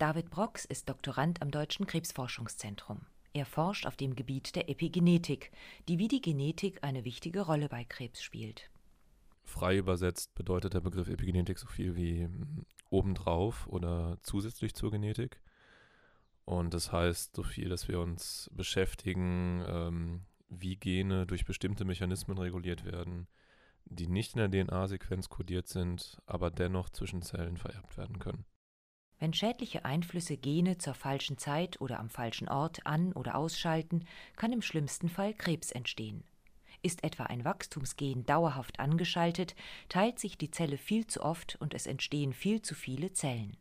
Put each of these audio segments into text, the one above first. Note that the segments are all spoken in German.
David Brox ist Doktorand am Deutschen Krebsforschungszentrum. Er forscht auf dem Gebiet der Epigenetik, die wie die Genetik eine wichtige Rolle bei Krebs spielt. Frei übersetzt bedeutet der Begriff Epigenetik so viel wie hm, obendrauf oder zusätzlich zur Genetik. Und das heißt so viel, dass wir uns beschäftigen, ähm, wie Gene durch bestimmte Mechanismen reguliert werden, die nicht in der DNA-Sequenz kodiert sind, aber dennoch zwischen Zellen vererbt werden können. Wenn schädliche Einflüsse Gene zur falschen Zeit oder am falschen Ort an- oder ausschalten, kann im schlimmsten Fall Krebs entstehen. Ist etwa ein Wachstumsgen dauerhaft angeschaltet, teilt sich die Zelle viel zu oft und es entstehen viel zu viele Zellen.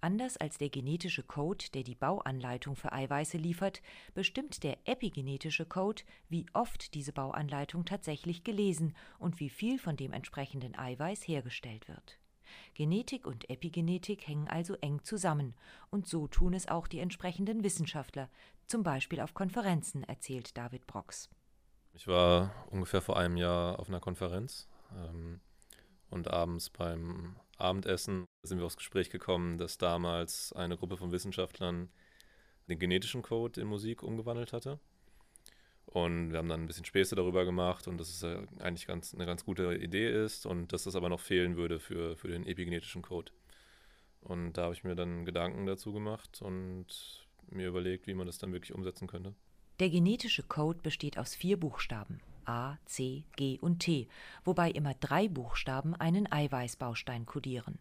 Anders als der genetische Code, der die Bauanleitung für Eiweiße liefert, bestimmt der epigenetische Code, wie oft diese Bauanleitung tatsächlich gelesen und wie viel von dem entsprechenden Eiweiß hergestellt wird. Genetik und Epigenetik hängen also eng zusammen, und so tun es auch die entsprechenden Wissenschaftler, zum Beispiel auf Konferenzen, erzählt David Brox. Ich war ungefähr vor einem Jahr auf einer Konferenz ähm, und abends beim Abendessen sind wir aufs Gespräch gekommen, dass damals eine Gruppe von Wissenschaftlern den genetischen Code in Musik umgewandelt hatte. Und wir haben dann ein bisschen Späße darüber gemacht und dass es eigentlich ganz, eine ganz gute Idee ist und dass das aber noch fehlen würde für, für den epigenetischen Code. Und da habe ich mir dann Gedanken dazu gemacht und mir überlegt, wie man das dann wirklich umsetzen könnte. Der genetische Code besteht aus vier Buchstaben A, C, G und T, wobei immer drei Buchstaben einen Eiweißbaustein kodieren.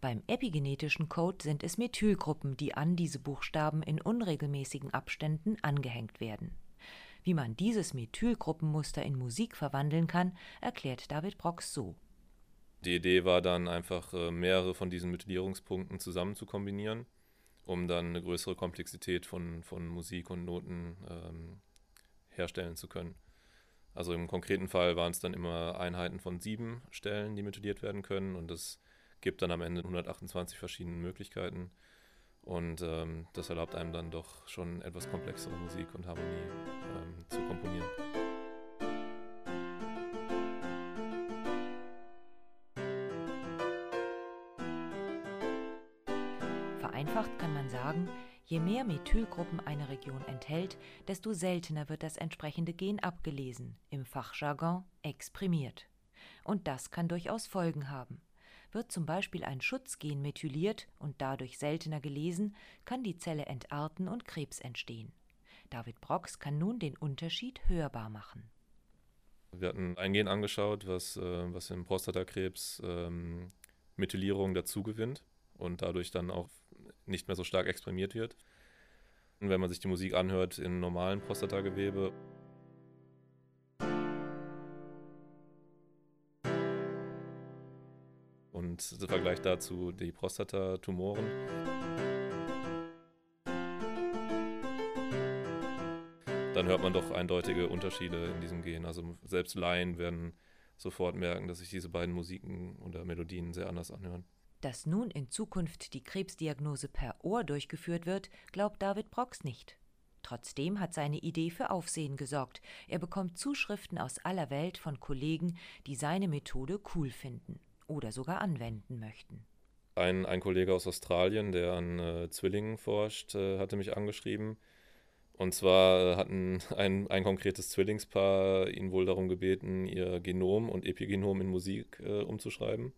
Beim epigenetischen Code sind es Methylgruppen, die an diese Buchstaben in unregelmäßigen Abständen angehängt werden. Wie man dieses Methylgruppenmuster in Musik verwandeln kann, erklärt David Brox so. Die Idee war dann einfach, äh, mehrere von diesen Methylierungspunkten zusammen zu kombinieren, um dann eine größere Komplexität von, von Musik und Noten ähm, herstellen zu können. Also im konkreten Fall waren es dann immer Einheiten von sieben Stellen, die methyliert werden können und das gibt dann am Ende 128 verschiedene Möglichkeiten. Und ähm, das erlaubt einem dann doch schon etwas komplexere Musik und Harmonie ähm, zu komponieren. Vereinfacht kann man sagen, je mehr Methylgruppen eine Region enthält, desto seltener wird das entsprechende Gen abgelesen, im Fachjargon exprimiert. Und das kann durchaus Folgen haben. Wird zum Beispiel ein Schutzgen methyliert und dadurch seltener gelesen, kann die Zelle entarten und Krebs entstehen. David Brox kann nun den Unterschied hörbar machen. Wir hatten ein Gen angeschaut, was, äh, was im Prostatakrebs ähm, Methylierung dazugewinnt und dadurch dann auch nicht mehr so stark exprimiert wird. Und wenn man sich die Musik anhört im normalen Prostatagewebe, und im Vergleich dazu die Prostatatumoren. Dann hört man doch eindeutige Unterschiede in diesem Gen. Also selbst Laien werden sofort merken, dass sich diese beiden Musiken oder Melodien sehr anders anhören. Dass nun in Zukunft die Krebsdiagnose per Ohr durchgeführt wird, glaubt David Brox nicht. Trotzdem hat seine Idee für Aufsehen gesorgt. Er bekommt Zuschriften aus aller Welt von Kollegen, die seine Methode cool finden oder sogar anwenden möchten. Ein, ein Kollege aus Australien, der an äh, Zwillingen forscht, äh, hatte mich angeschrieben. Und zwar hatten ein, ein konkretes Zwillingspaar ihn wohl darum gebeten, ihr Genom und Epigenom in Musik äh, umzuschreiben.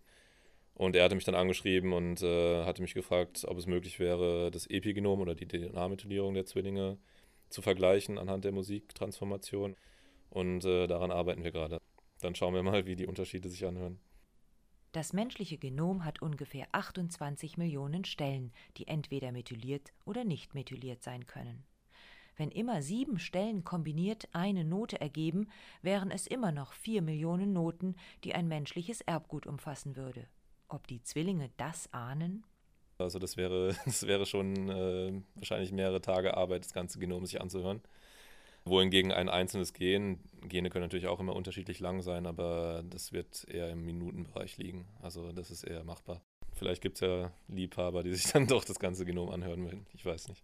Und er hatte mich dann angeschrieben und äh, hatte mich gefragt, ob es möglich wäre, das Epigenom oder die DNA-Methylierung der Zwillinge zu vergleichen anhand der Musiktransformation. Und äh, daran arbeiten wir gerade. Dann schauen wir mal, wie die Unterschiede sich anhören. Das menschliche Genom hat ungefähr 28 Millionen Stellen, die entweder methyliert oder nicht methyliert sein können. Wenn immer sieben Stellen kombiniert eine Note ergeben, wären es immer noch vier Millionen Noten, die ein menschliches Erbgut umfassen würde. Ob die Zwillinge das ahnen? Also das wäre, das wäre schon äh, wahrscheinlich mehrere Tage Arbeit, das ganze Genom sich anzuhören wohingegen ein einzelnes Gen, Gene können natürlich auch immer unterschiedlich lang sein, aber das wird eher im Minutenbereich liegen. Also das ist eher machbar. Vielleicht gibt es ja Liebhaber, die sich dann doch das ganze Genom anhören würden. Ich weiß nicht.